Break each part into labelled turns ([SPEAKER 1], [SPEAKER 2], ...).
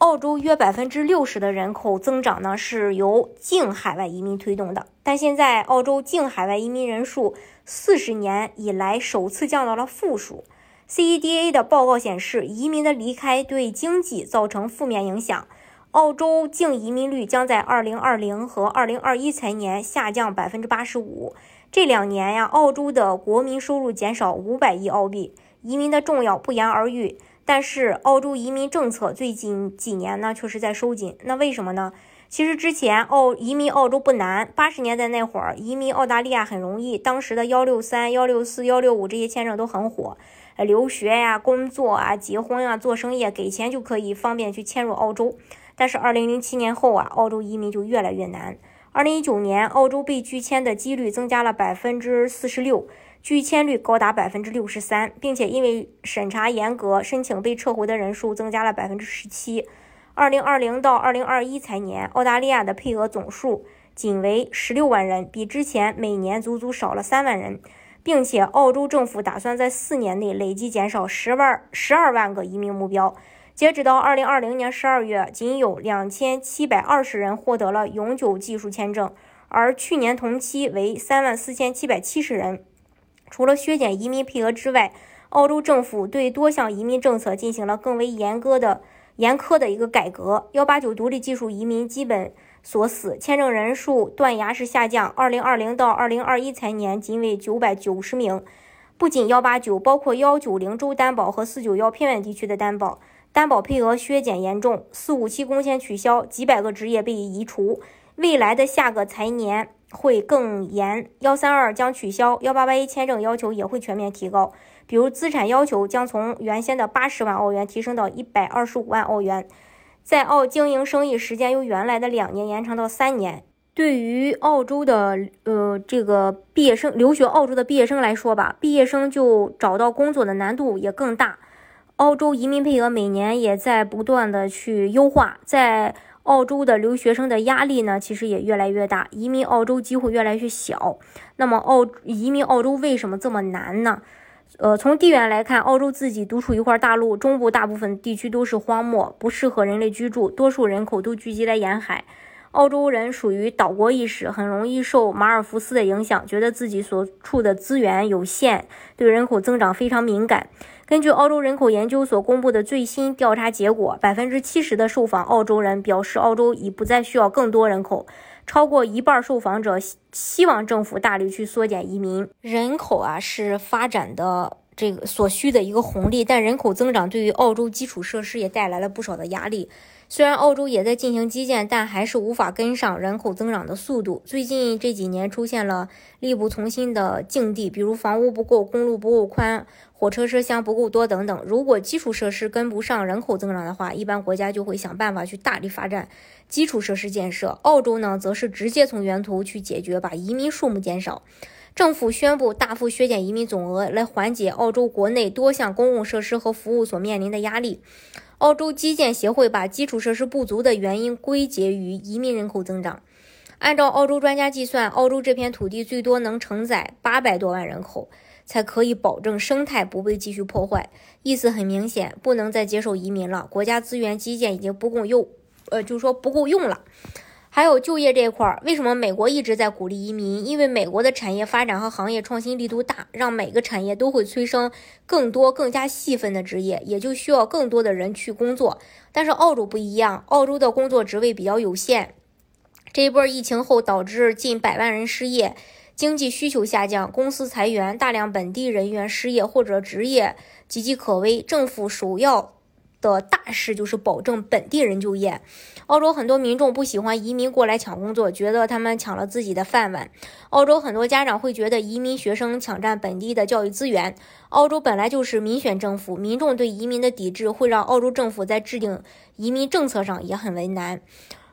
[SPEAKER 1] 澳洲约百分之六十的人口增长呢，是由净海外移民推动的。但现在，澳洲净海外移民人数四十年以来首次降到了负数。CEDA 的报告显示，移民的离开对经济造成负面影响。澳洲净移民率将在二零二零和二零二一财年下降百分之八十五。这两年呀，澳洲的国民收入减少五百亿澳币，移民的重要不言而喻。但是澳洲移民政策最近几年呢，确实在收紧。那为什么呢？其实之前澳移民澳洲不难，八十年代那会儿移民澳大利亚很容易，当时的幺六三、幺六四、幺六五这些签证都很火，留学呀、工作啊、结婚啊、做生意，给钱就可以方便去迁入澳洲。但是二零零七年后啊，澳洲移民就越来越难。二零一九年，澳洲被拒签的几率增加了百分之四十六。拒签率高达百分之六十三，并且因为审查严格，申请被撤回的人数增加了百分之十七。二零二零到二零二一财年，澳大利亚的配额总数仅为十六万人，比之前每年足足少了三万人，并且澳洲政府打算在四年内累计减少十万十二万个移民目标。截止到二零二零年十二月，仅有两千七百二十人获得了永久技术签证，而去年同期为三万四千七百七十人。除了削减移民配额之外，澳洲政府对多项移民政策进行了更为严格的、严苛的一个改革。幺八九独立技术移民基本锁死，签证人数断崖式下降。二零二零到二零二一财年仅为九百九十名。不仅幺八九，包括幺九零州担保和四九幺偏远地区的担保，担保配额削减严重。四五七工签取消，几百个职业被移除。未来的下个财年。会更严，幺三二将取消，幺八八一签证要求也会全面提高，比如资产要求将从原先的八十万澳元提升到一百二十五万澳元，在澳经营生意时间由原来的两年延长到三年。对于澳洲的呃这个毕业生留学澳洲的毕业生来说吧，毕业生就找到工作的难度也更大。澳洲移民配额每年也在不断的去优化，在。澳洲的留学生的压力呢，其实也越来越大，移民澳洲机会越来越小。那么，澳移民澳洲为什么这么难呢？呃，从地缘来看，澳洲自己独处一块大陆，中部大部分地区都是荒漠，不适合人类居住，多数人口都聚集在沿海。澳洲人属于岛国意识，很容易受马尔福斯的影响，觉得自己所处的资源有限，对人口增长非常敏感。根据澳洲人口研究所公布的最新调查结果，百分之七十的受访澳洲人表示，澳洲已不再需要更多人口。超过一半受访者希望政府大力去缩减移民人口啊，是发展的这个所需的一个红利，但人口增长对于澳洲基础设施也带来了不少的压力。虽然澳洲也在进行基建，但还是无法跟上人口增长的速度。最近这几年出现了力不从心的境地，比如房屋不够、公路不够宽、火车车厢不够多等等。如果基础设施跟不上人口增长的话，一般国家就会想办法去大力发展基础设施建设。澳洲呢，则是直接从源头去解决，把移民数目减少。政府宣布大幅削减移民总额，来缓解澳洲国内多项公共设施和服务所面临的压力。澳洲基建协会把基础设施不足的原因归结于移民人口增长。按照澳洲专家计算，澳洲这片土地最多能承载八百多万人口，才可以保证生态不被继续破坏。意思很明显，不能再接受移民了。国家资源基建已经不够用，呃，就是说不够用了。还有就业这一块儿，为什么美国一直在鼓励移民？因为美国的产业发展和行业创新力度大，让每个产业都会催生更多更加细分的职业，也就需要更多的人去工作。但是澳洲不一样，澳洲的工作职位比较有限。这一波疫情后导致近百万人失业，经济需求下降，公司裁员，大量本地人员失业或者职业岌岌可危。政府首要的大事就是保证本地人就业。澳洲很多民众不喜欢移民过来抢工作，觉得他们抢了自己的饭碗。澳洲很多家长会觉得移民学生抢占本地的教育资源。澳洲本来就是民选政府，民众对移民的抵制会让澳洲政府在制定移民政策上也很为难。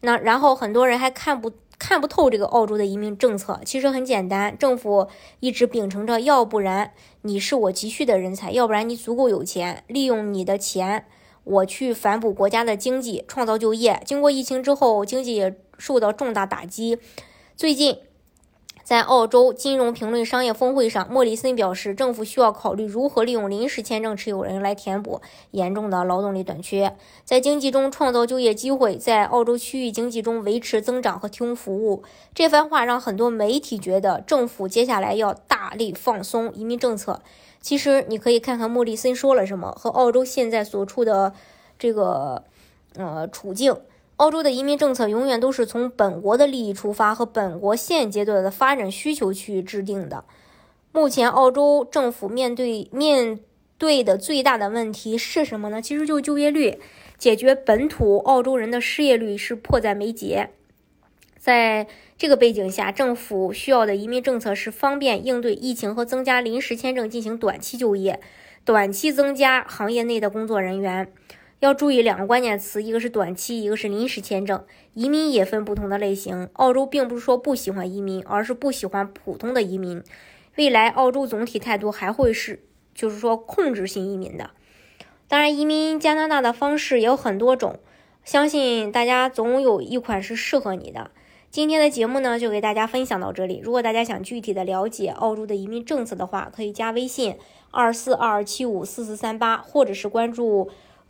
[SPEAKER 1] 那然后很多人还看不看不透这个澳洲的移民政策。其实很简单，政府一直秉承着，要不然你是我急需的人才，要不然你足够有钱，利用你的钱，我去反哺国家的经济，创造就业。经过疫情之后，经济受到重大打击，最近。在澳洲金融评论商业峰会上，莫里森表示，政府需要考虑如何利用临时签证持有人来填补严重的劳动力短缺，在经济中创造就业机会，在澳洲区域经济中维持增长和提供服务。这番话让很多媒体觉得政府接下来要大力放松移民政策。其实，你可以看看莫里森说了什么和澳洲现在所处的这个呃处境。澳洲的移民政策永远都是从本国的利益出发和本国现阶段的发展需求去制定的。目前，澳洲政府面对面对的最大的问题是什么呢？其实就就业率，解决本土澳洲人的失业率是迫在眉睫。在这个背景下，政府需要的移民政策是方便应对疫情和增加临时签证进行短期就业，短期增加行业内的工作人员。要注意两个关键词，一个是短期，一个是临时签证。移民也分不同的类型。澳洲并不是说不喜欢移民，而是不喜欢普通的移民。未来澳洲总体态度还会是，就是说控制性移民的。当然，移民加拿大的方式也有很多种，相信大家总有一款是适合你的。今天的节目呢，就给大家分享到这里。如果大家想具体的了解澳洲的移民政策的话，可以加微信二四二二七五四四三八，或者是关注。